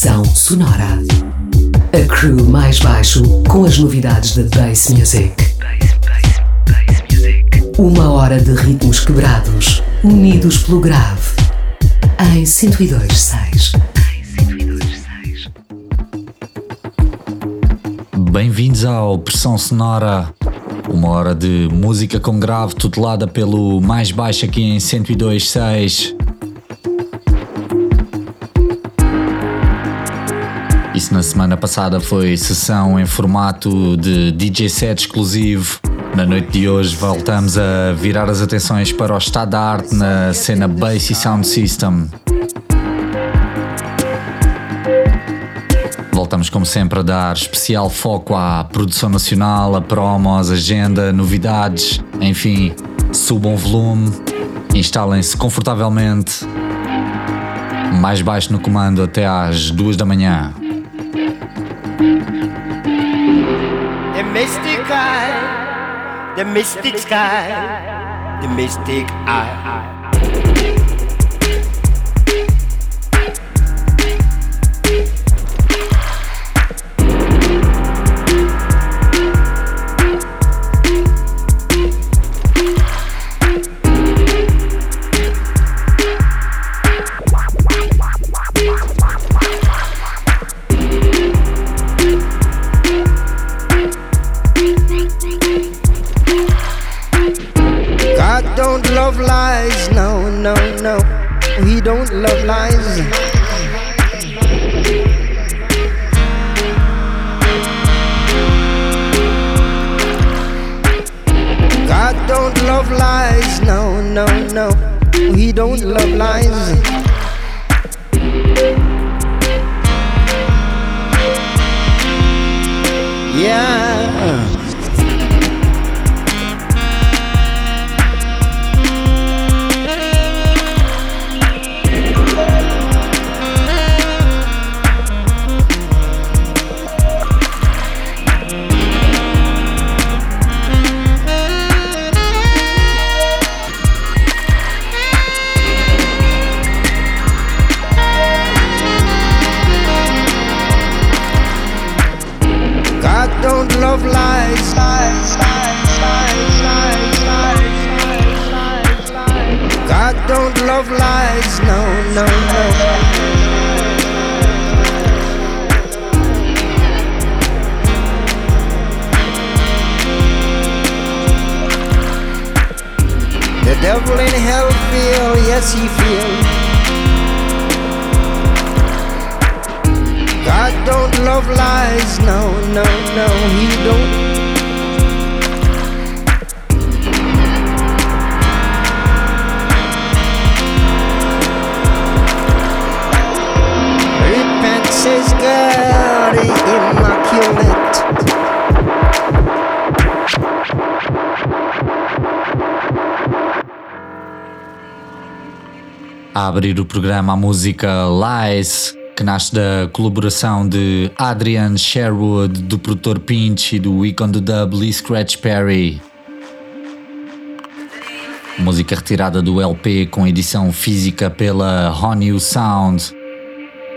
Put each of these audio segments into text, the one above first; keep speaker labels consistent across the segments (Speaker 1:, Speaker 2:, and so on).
Speaker 1: Estação Sonora. A crew mais baixo com as novidades da Bass Music. Uma hora de ritmos quebrados, unidos pelo grave. Em 102.6.
Speaker 2: Bem-vindos ao Pressão Sonora. Uma hora de música com grave tutelada pelo mais baixo aqui em 102.6. Na semana passada foi sessão em formato de DJ set exclusivo. Na noite de hoje voltamos a virar as atenções para o estado da arte na cena Bass e Sound System. Voltamos como sempre a dar especial foco à produção nacional, a promos, agenda, novidades, enfim, subam o volume, instalem-se confortavelmente, mais baixo no comando até às duas da manhã.
Speaker 3: Mystic eye, the mystic sky, the mystic eye. no, we don't love lies. God don't love lies, no, no, no, we don't love lies. Yeah. of lies. No, no, no. The devil in hell feel, yes he feel. God don't love lies, no, no, no, he don't.
Speaker 2: A abrir o programa a música Lies, que nasce da colaboração de Adrian Sherwood, do produtor Pinch e do icon do dub Lee Scratch Perry. Música retirada do LP com edição física pela Honey Sound,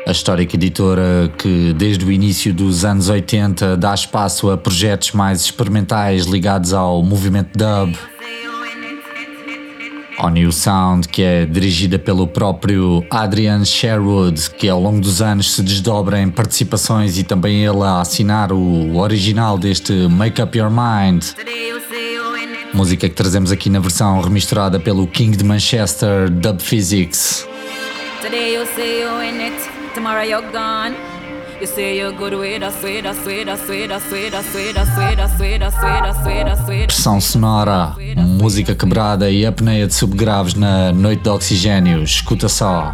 Speaker 2: a histórica editora que desde o início dos anos 80 dá espaço a projetos mais experimentais ligados ao movimento dub. On New Sound, que é dirigida pelo próprio Adrian Sherwood, que ao longo dos anos se desdobra em participações e também ele a assinar o original deste Make Up Your Mind. Música que trazemos aqui na versão remisturada pelo King de Manchester Dub Physics.
Speaker 4: Today you say you in it, Tomorrow you're gone. You say you're good with us, with us, with us, with us, with us, with us, with us, with us, with us, with us, with us. Pressão sonora, música quebrada
Speaker 2: e apneia de subgraves na noite de oxigênio. Escuta só.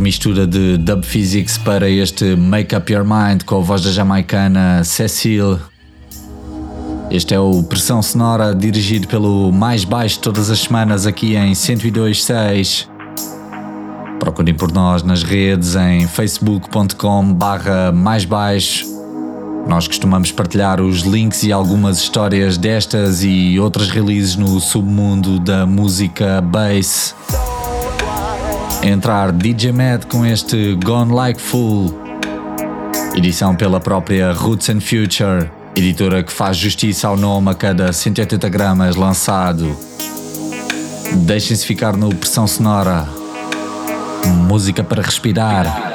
Speaker 2: impressionante a remistura de Dub Physics para este Make Up Your Mind com a voz da jamaicana Cecile. Este é o Pressão Sonora dirigido pelo Mais Baixo todas as semanas aqui em 102.6. Procurem por nós nas redes em facebook.com barra mais baixo. Nós costumamos partilhar os links e algumas histórias destas e outras releases no submundo da música bass entrar DJ Mad com este Gone Like Fool, edição pela própria Roots and Future, editora que faz justiça ao nome a cada 180 gramas lançado. Deixem-se ficar no Pressão Sonora, música para respirar.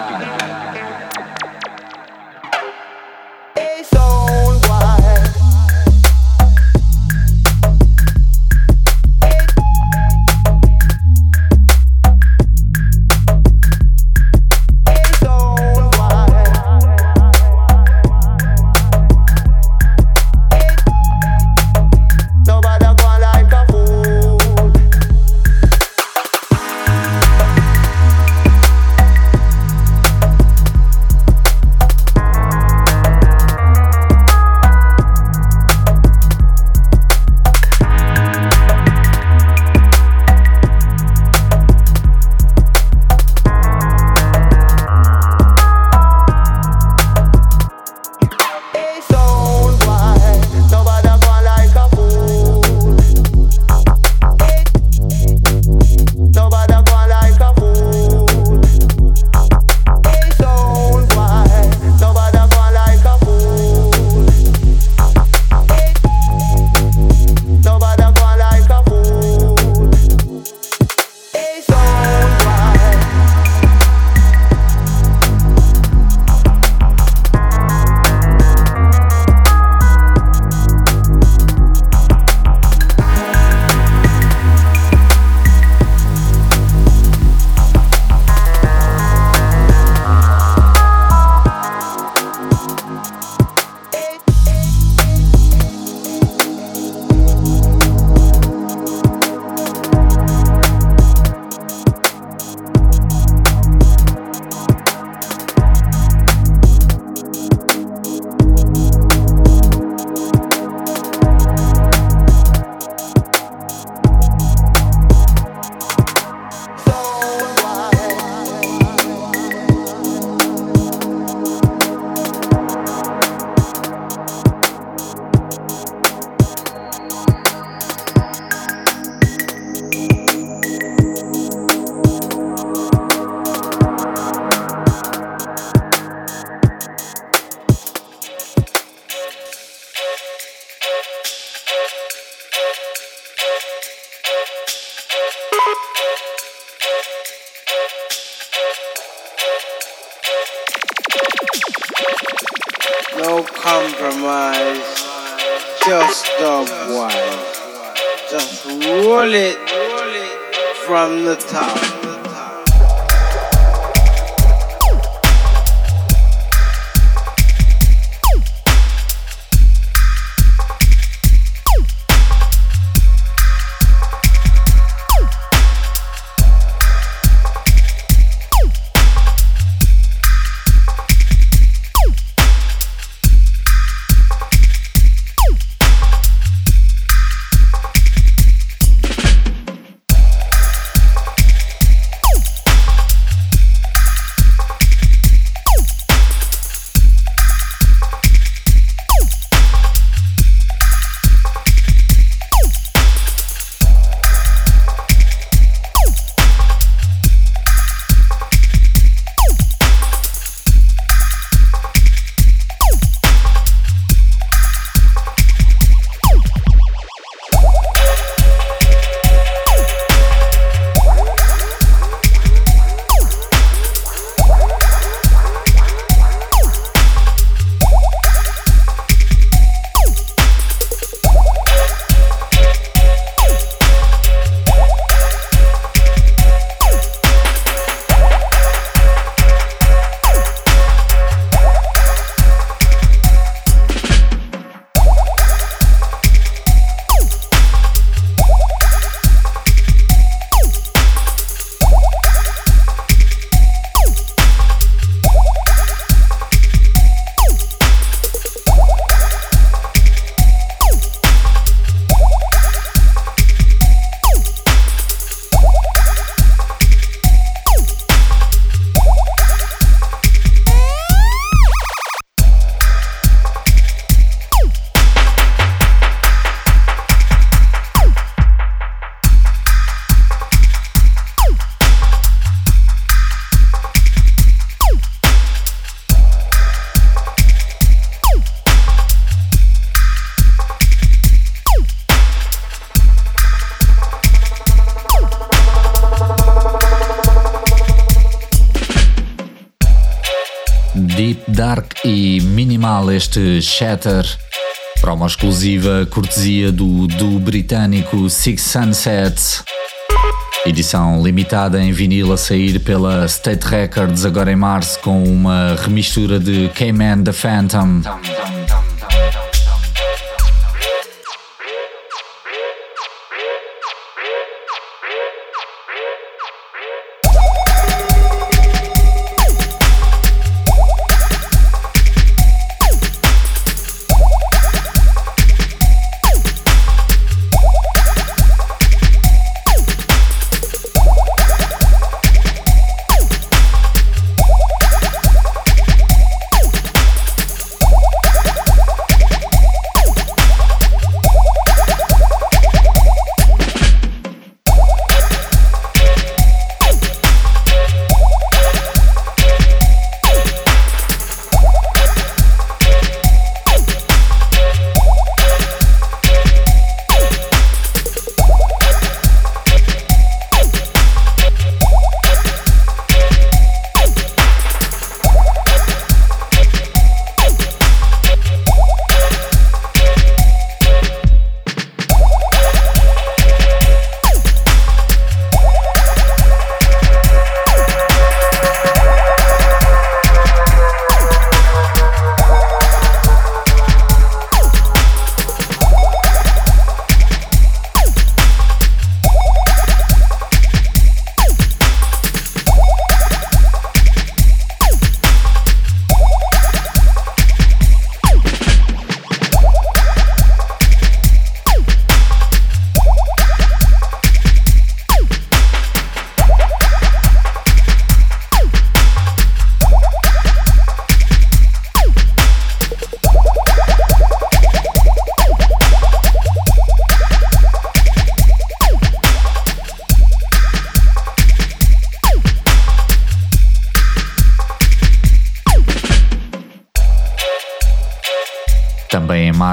Speaker 2: Este Shatter, promo exclusiva cortesia do, do britânico Six Sunsets. Edição limitada em vinil a sair pela State Records agora em março com uma remistura de K-Man The Phantom.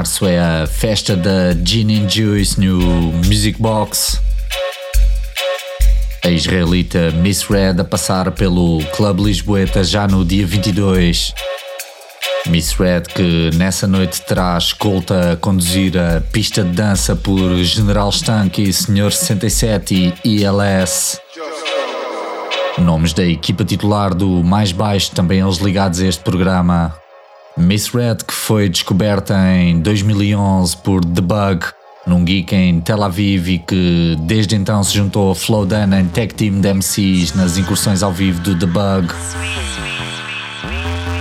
Speaker 2: Março é a festa da Gin and Juice no Music Box. A israelita Miss Red a passar pelo Club Lisboeta já no dia 22. Miss Red que nessa noite terá escolta a conduzir a pista de dança por General Stanky, Senhor 67 e ILS. Nomes da equipa titular do Mais Baixo, também eles ligados a este programa. Miss Red que foi descoberta em 2011 por The Bug, num geek em Tel Aviv e que desde então se juntou a Flowdan em tech team de MCs nas incursões ao vivo do The Bug.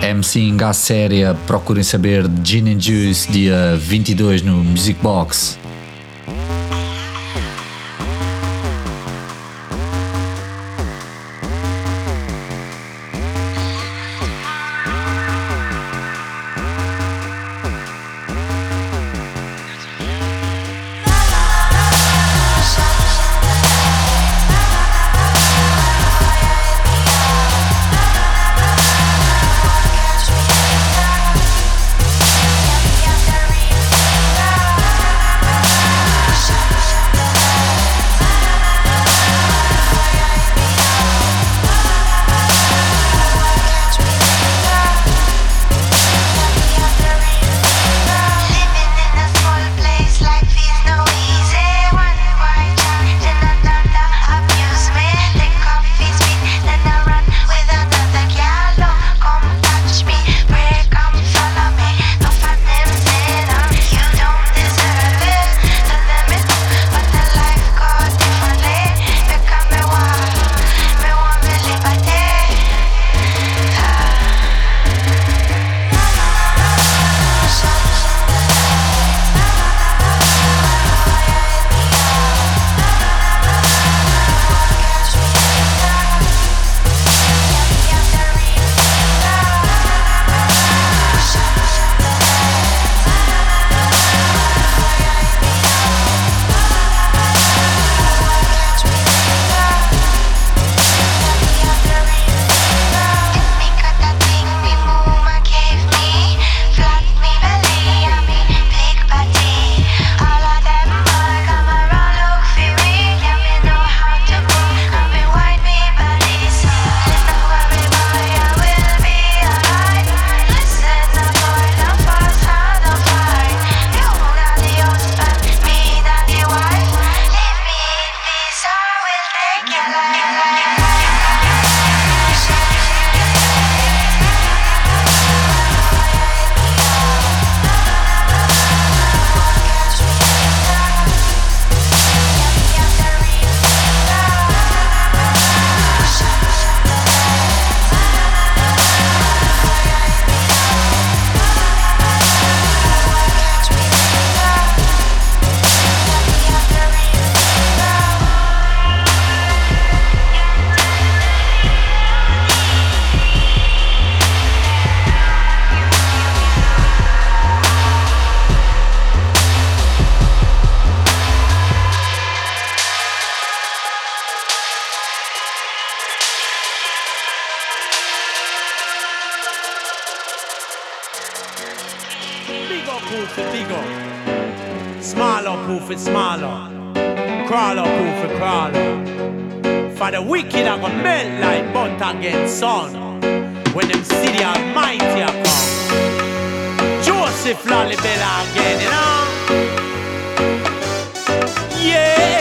Speaker 2: MC à séria, procurem saber Gin and Juice dia 22 no Music Box.
Speaker 5: crawl up, who for crawl up. For the wicked are gonna melt like butter against sun. When them see the Almighty are come. Joseph Lollybella again, you know? Yeah.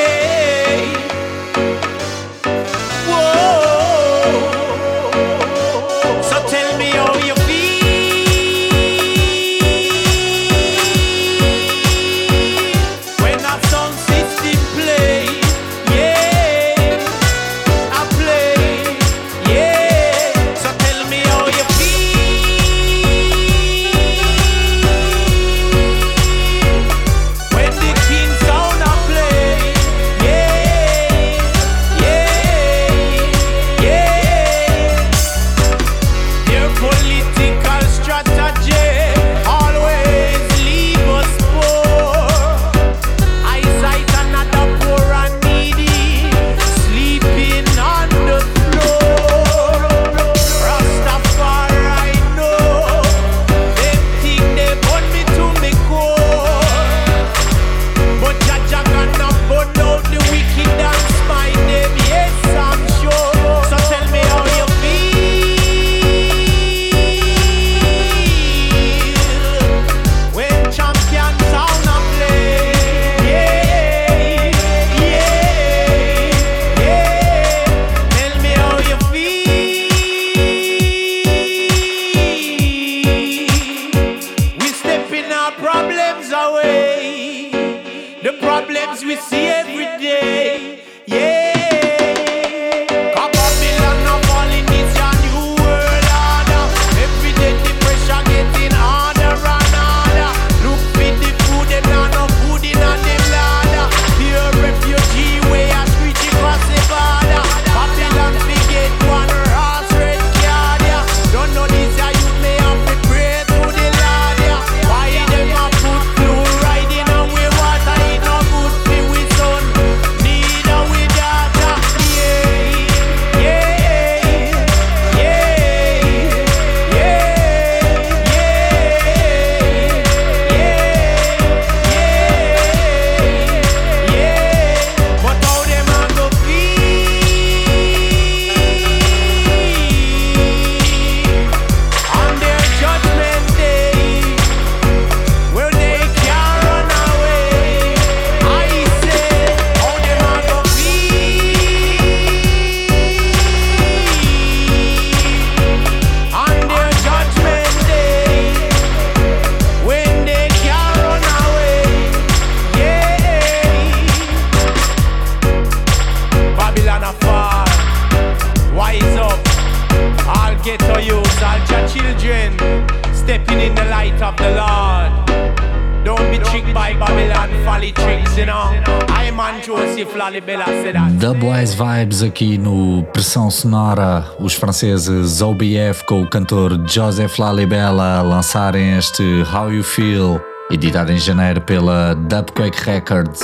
Speaker 2: Aqui no Pressão Sonora, os franceses OBF com o cantor Joseph Lalibela lançarem este How You Feel, editado em janeiro pela Dubquake Records.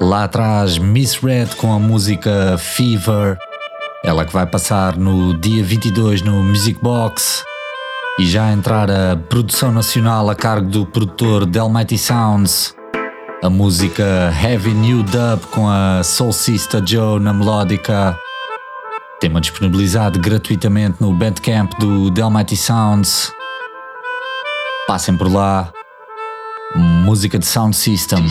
Speaker 2: Lá atrás, Miss Red com a música Fever, ela que vai passar no dia 22 no Music Box e já entrar a produção nacional a cargo do produtor Delmighty Sounds. A música Heavy New Dub com a Soul Sister Joe na melódica. Tema disponibilizado gratuitamente no Bandcamp do Delmighty Sounds. Passem por lá. Música de Sound System.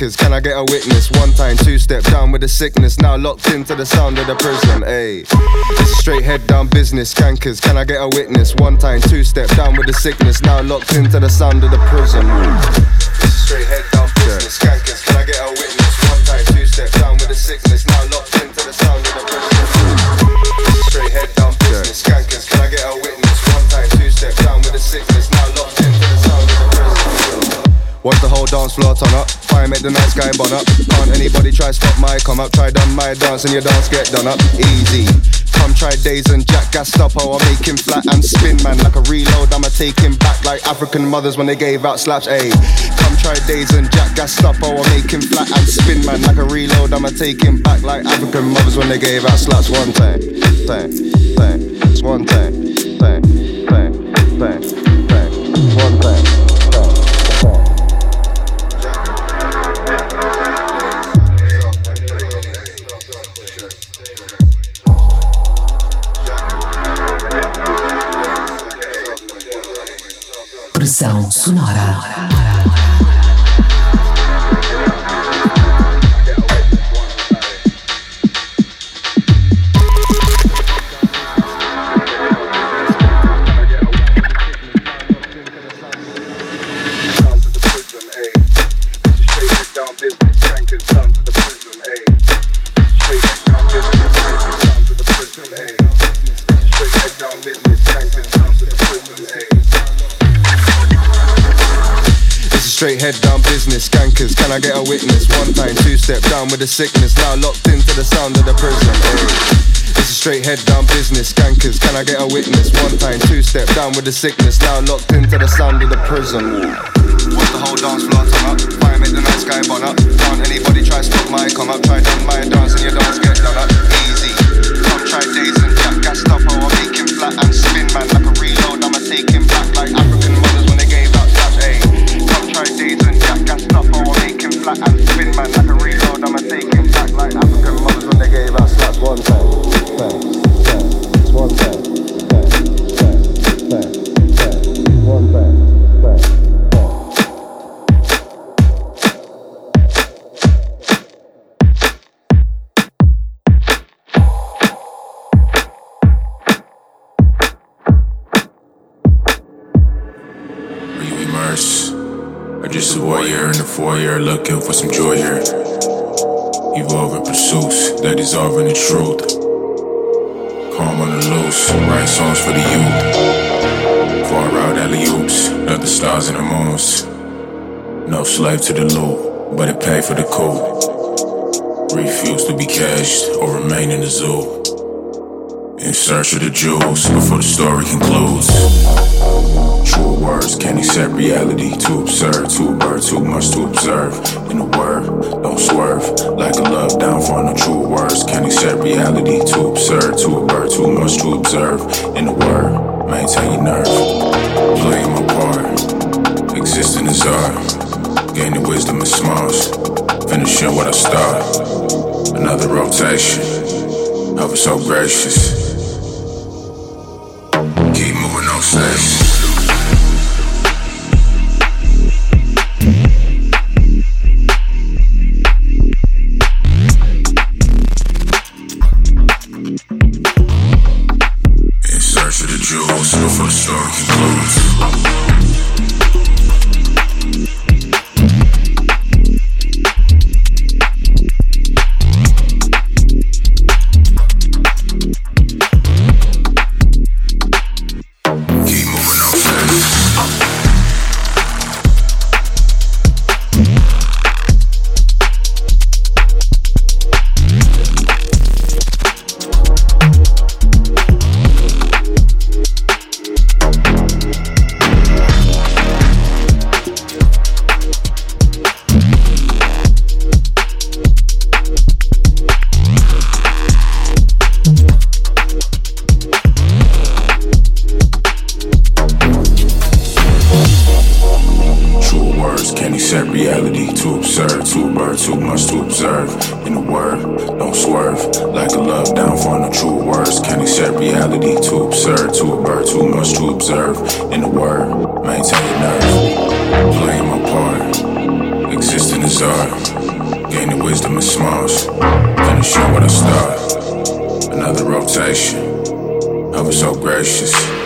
Speaker 6: Cankers, can I get a witness? One time, two step down with the sickness. Now locked into the sound of the prison. Ayy, this straight head down business. Cankers, can I get a witness? One time, two step down with the sickness. Now locked into the sound of the prison. This straight head dance floor turn up. Fire make the nice guy bun up. Can't anybody try stop my come up. Try done my dance and your dance get done up. Easy. Come try days and jack gas up, oh I make him flat and spin man like a reload. I'ma take him back like African mothers when they gave out slaps. Ayy, come try days and jack gas up, oh I make him flat and spin man like a reload. I'ma take him back like African mothers when they gave out slaps. One time, time, time, one time,
Speaker 1: Pressão sonora.
Speaker 6: Business, can I get a witness? One time, two step down with the sickness, now locked into the sound of the prison. It's a straight head down business, skankers, can I get a witness? One time, two step down with the sickness, now locked into the sound of the prison. Watch the whole dance floor turn up, fire make the night sky burn up. Can't anybody try stop my come up, try done my dance and your dance get done up. Easy. Come try days and jack gas stuff, I make him flat and spin man like a reload. I make him flat and spin man like a reload. I'ma take him back like African mothers when they gave out slaps. One time, time, time, one time, time, time, time, time, one time, time, time.
Speaker 7: Are you immersed? Or just a voyeur in the foyer looking for some joy here? Evolving pursuits that dissolve in the truth. Calm on the loose, write songs for the youth. Far out alley oops, not the stars and the moons. No slave to the loot, but it paid for the coup. Refuse to be caged or remain in the zoo. In search of the jewels before the story concludes. True words can't accept reality. Too absurd, too bird, too much to observe. In a word, don't swerve. Like a love down for no true words. Can't accept reality. Too absurd, too bird, too much to observe. In a word, maintain your nerve. Play my part. Existing is art. Gaining wisdom in smalls. Finishing what I start. Another rotation. Ever so gracious. Keep moving on steps. Words. Can't accept reality. Too absurd, too a bird, too much to observe. In a word, maintain nerve. Playing my part. Existing is art. Gaining wisdom in smalls. Finishing what I start. Another rotation. Ever so gracious.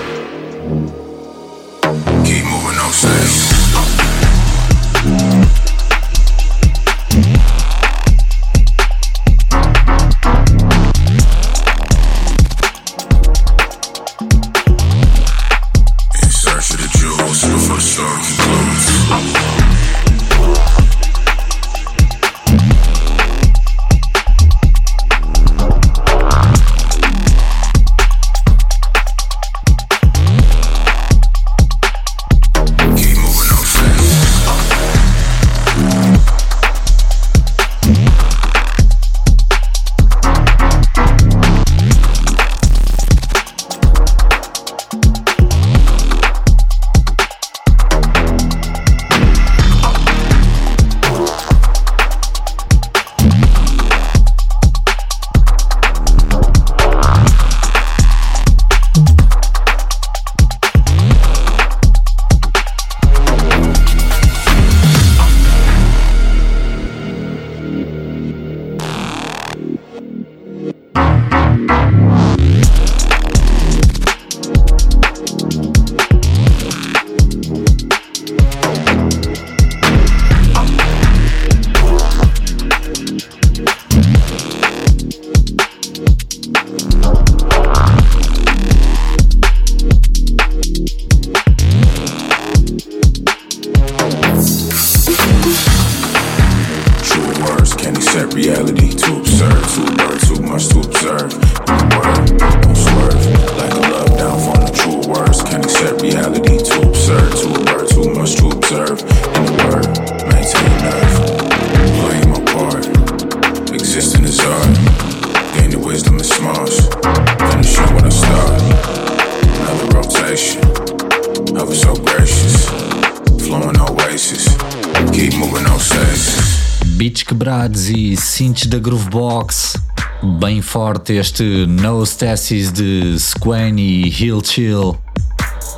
Speaker 7: Reality too absurd, too blurred, too much to observe. Word, don't swerve. Like a love down from the true words. Can't accept reality too absurd, too blurred, too much to observe.
Speaker 2: Quebrados e synths da Groovebox. Bem forte este No Stasis de Squane e Hill Chill.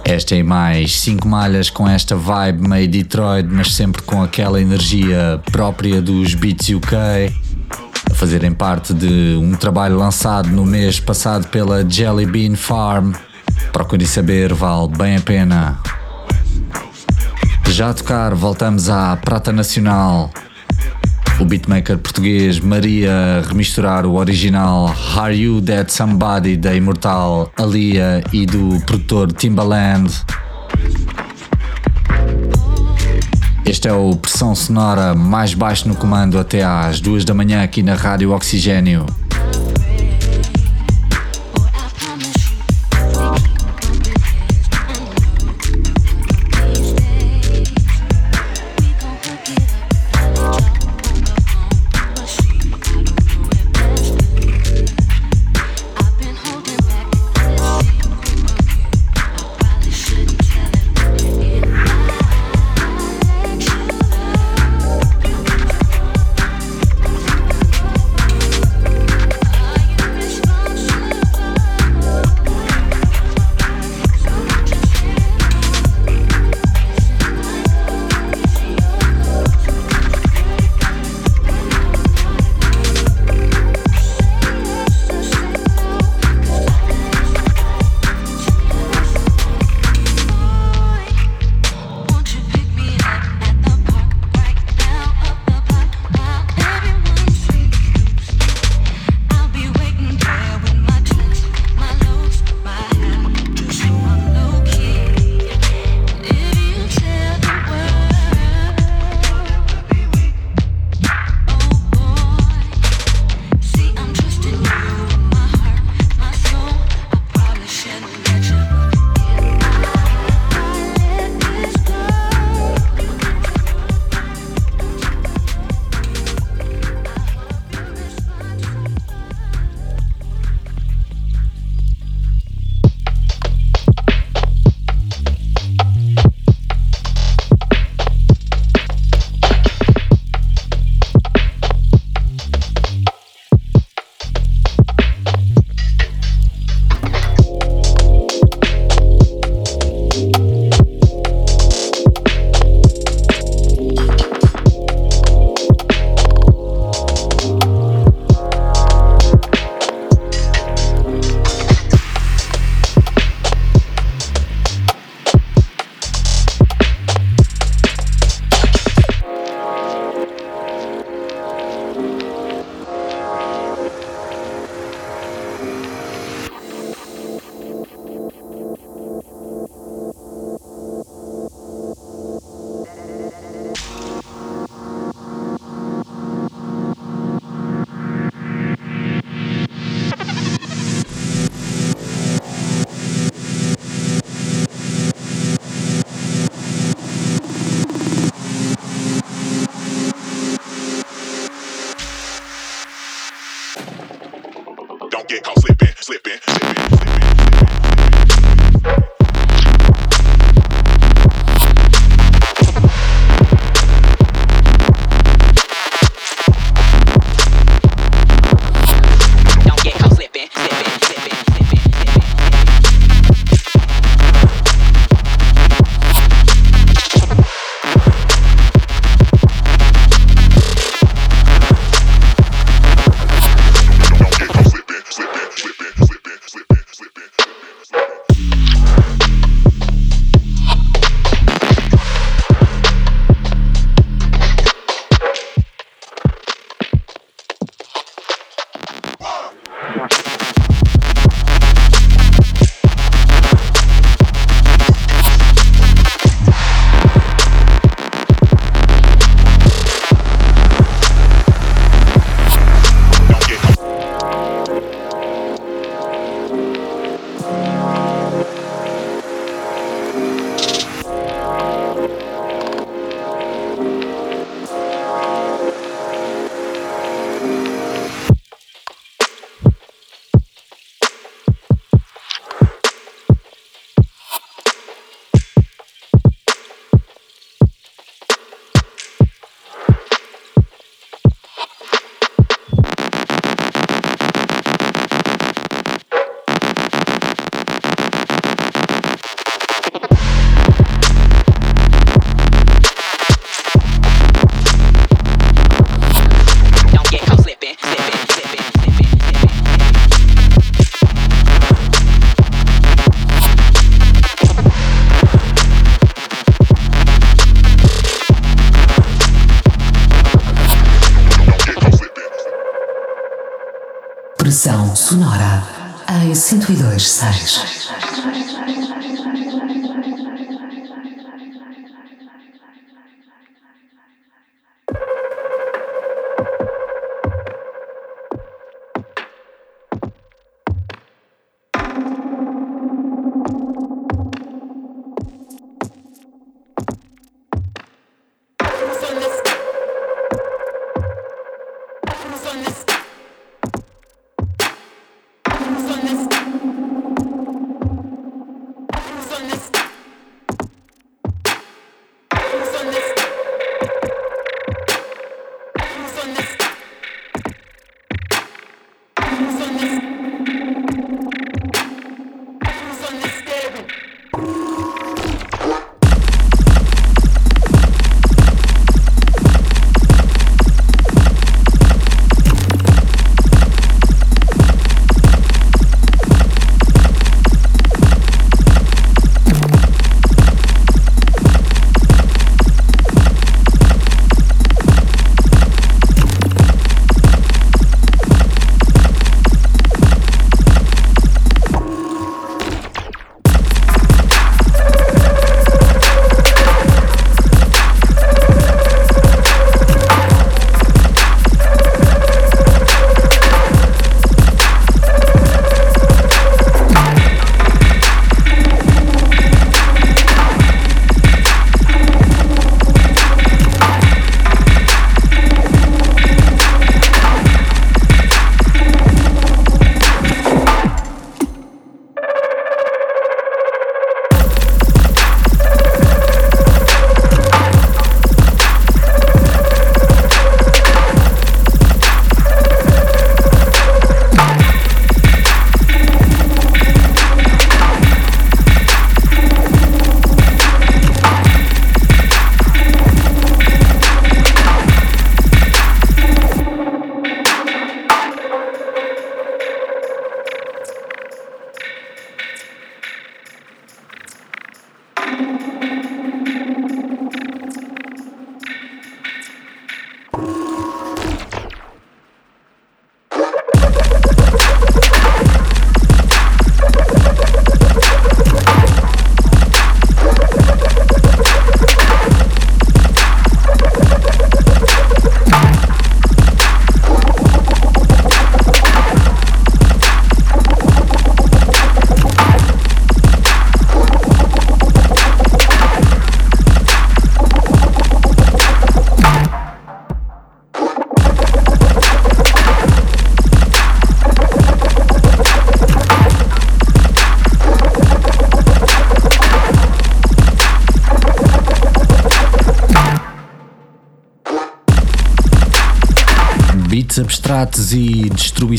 Speaker 2: Esta é mais 5 malhas com esta vibe meio Detroit, mas sempre com aquela energia própria dos beats UK. A fazerem parte de um trabalho lançado no mês passado pela Jelly Bean Farm. Procure saber, vale bem a pena. Já a tocar, voltamos à Prata Nacional. O beatmaker português Maria remisturar o original Are You That Somebody da imortal Alia e do produtor Timbaland. Este é o pressão sonora mais baixo no comando até às duas da manhã aqui na Rádio Oxigênio.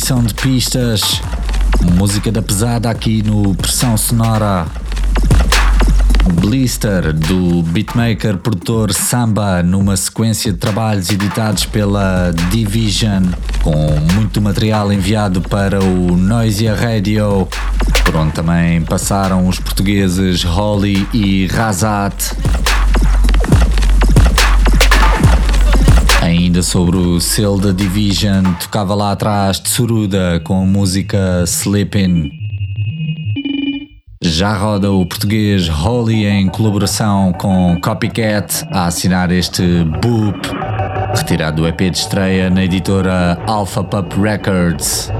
Speaker 2: Destruição de pistas. Música da pesada aqui no Pressão Sonora. Blister do beatmaker produtor Samba numa sequência de trabalhos editados pela Division com muito material enviado para o Noisia Radio por onde também passaram os portugueses Holly e Razat. Ainda sobre o selo da Division, tocava lá atrás Tsuruda com a música Sleeping. Já roda o português Holly em colaboração com Copycat a assinar este Boop, retirado do EP de estreia na editora Alpha Pup Records.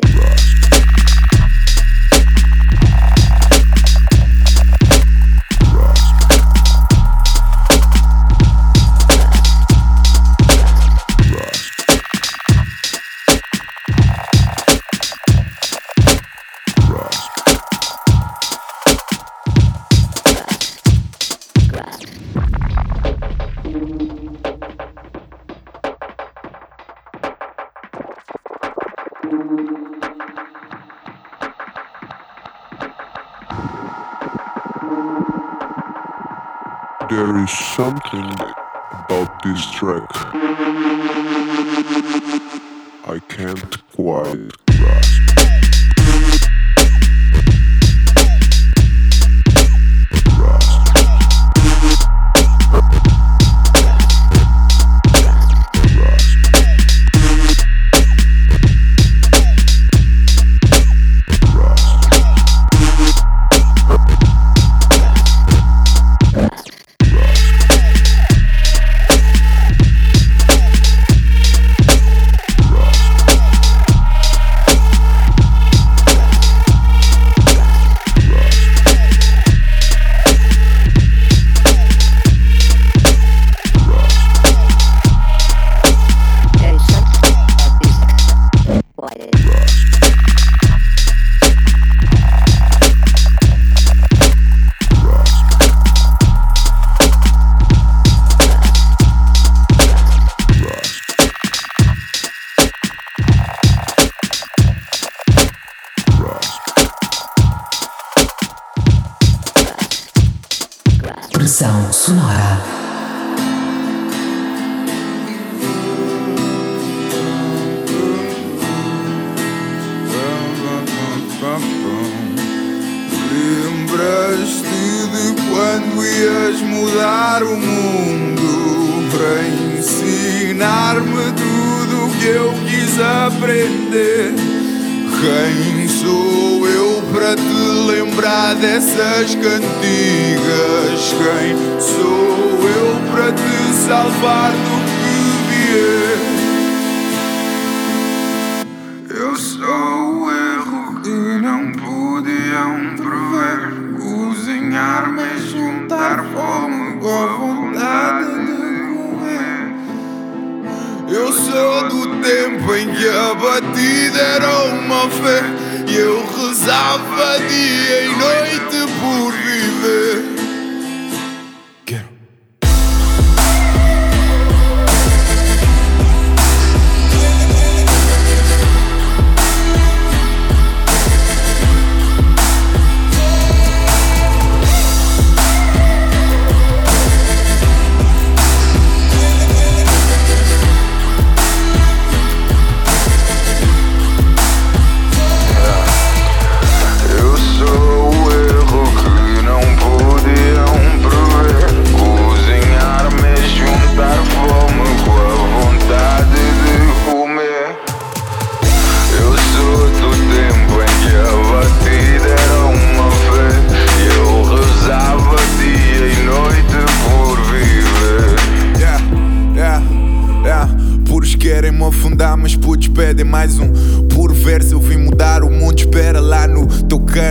Speaker 8: で
Speaker 9: す。talking about this track.
Speaker 1: voltar.
Speaker 10: Lembraste de quando ias mudar o mundo para ensinar-me tudo o que eu quis aprender? Quem sou eu para lembrar dessas cantigas. Quem sou eu para te salvar do que vier? Eu sou o erro que não podiam prever. Cozinhar, mas juntar fome com a vontade de comer. Eu sou do tempo em que a batida era uma fé. E eu rezava dia e noite por viver.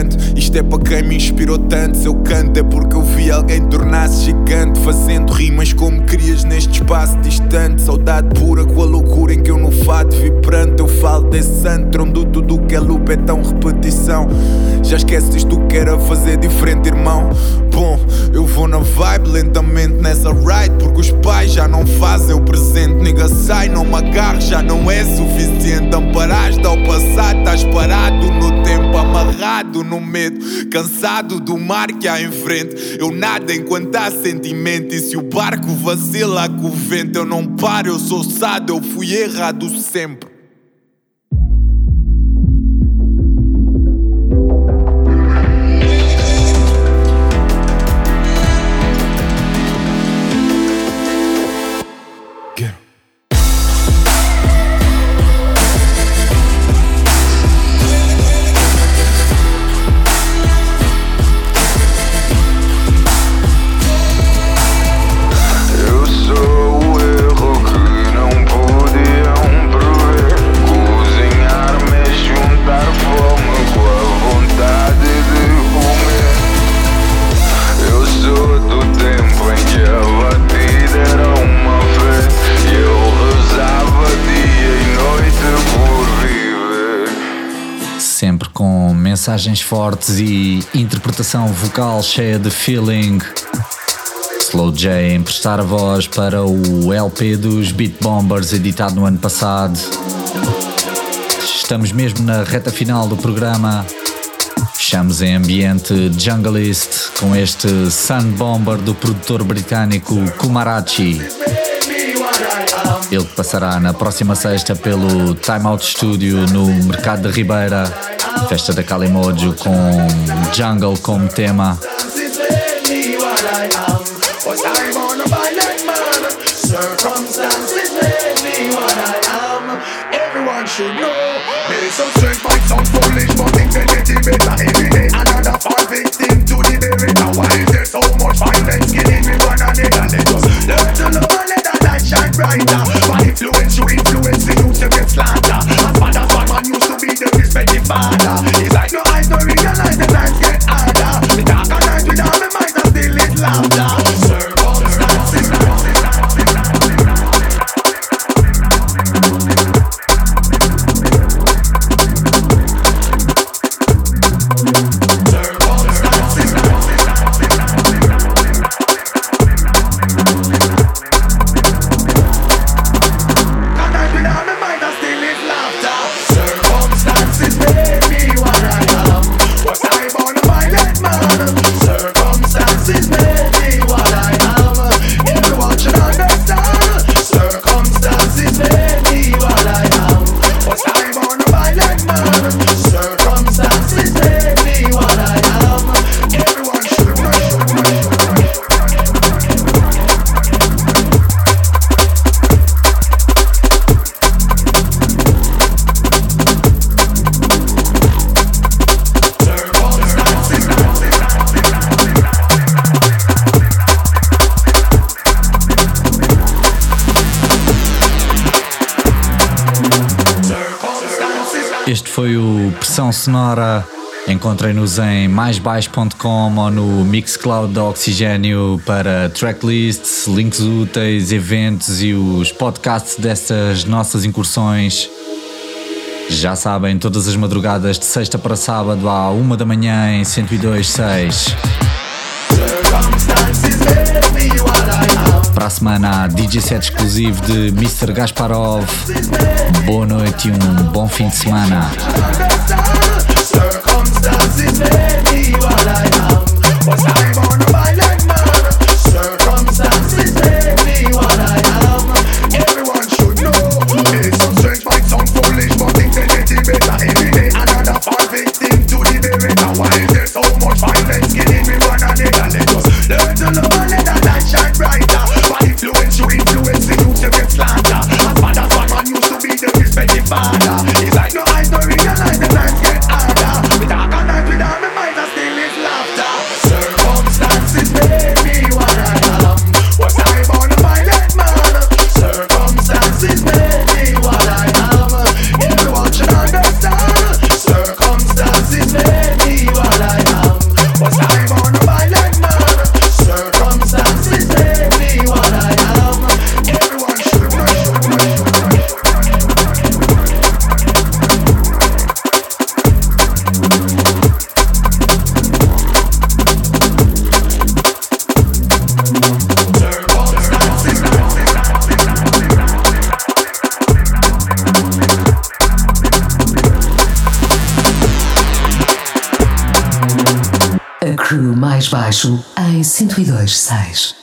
Speaker 10: Canto. Isto é para quem me inspirou tanto. Se eu canto é porque eu vi alguém tornar-se gigante. Fazendo rimas como querias neste espaço distante. Saudade pura com a loucura em que eu no fato vibrante. Eu falo desse antro onde tudo que é loop é tão repetição. Já esqueces tu que era fazer diferente, irmão. Bom, eu vou na vibe lentamente nessa ride. Porque os pais já não fazem o presente. Nigga, sai, não me agarre, já não é suficiente. Amparaste ao passado, estás parado no tempo, amarrado no medo. Cansado do mar que há em frente. Eu nada enquanto há sentimento. E se o barco vacila com o vento, eu não paro, eu sou sado, eu fui errado sempre.
Speaker 2: Mensagens fortes e interpretação vocal cheia de feeling. Slow J emprestar a voz para o LP dos Beat Bombers editado no ano passado. Estamos mesmo na reta final do programa. Fechamos em ambiente junglist com este Sun Bomber do produtor britânico Kumarachi. Ele passará na próxima sexta pelo Time Out Studio no Mercado da Ribeira. Festa da Calimojo com Jungle como tema.
Speaker 11: The shine brighter. By influence, you influence the youth to get slanter. As as one man used to be the respected father. It's like no eyes don't realize the times get harder. Me talk at night without me mind, I still it's laughter.
Speaker 2: Pressão Sonora. Encontrem-nos em maisbaixo.com ou no Mixcloud da Oxigênio para tracklists, links úteis, eventos e os podcasts dessas nossas incursões. Já sabem, todas as madrugadas de sexta para sábado à uma da manhã em 102.6. Para a semana DJ set exclusivo de Mr. Gasparov. Boa noite e um bom fim de semana.
Speaker 11: What's his name? I am. What's I born about?
Speaker 1: Baixo em 1026.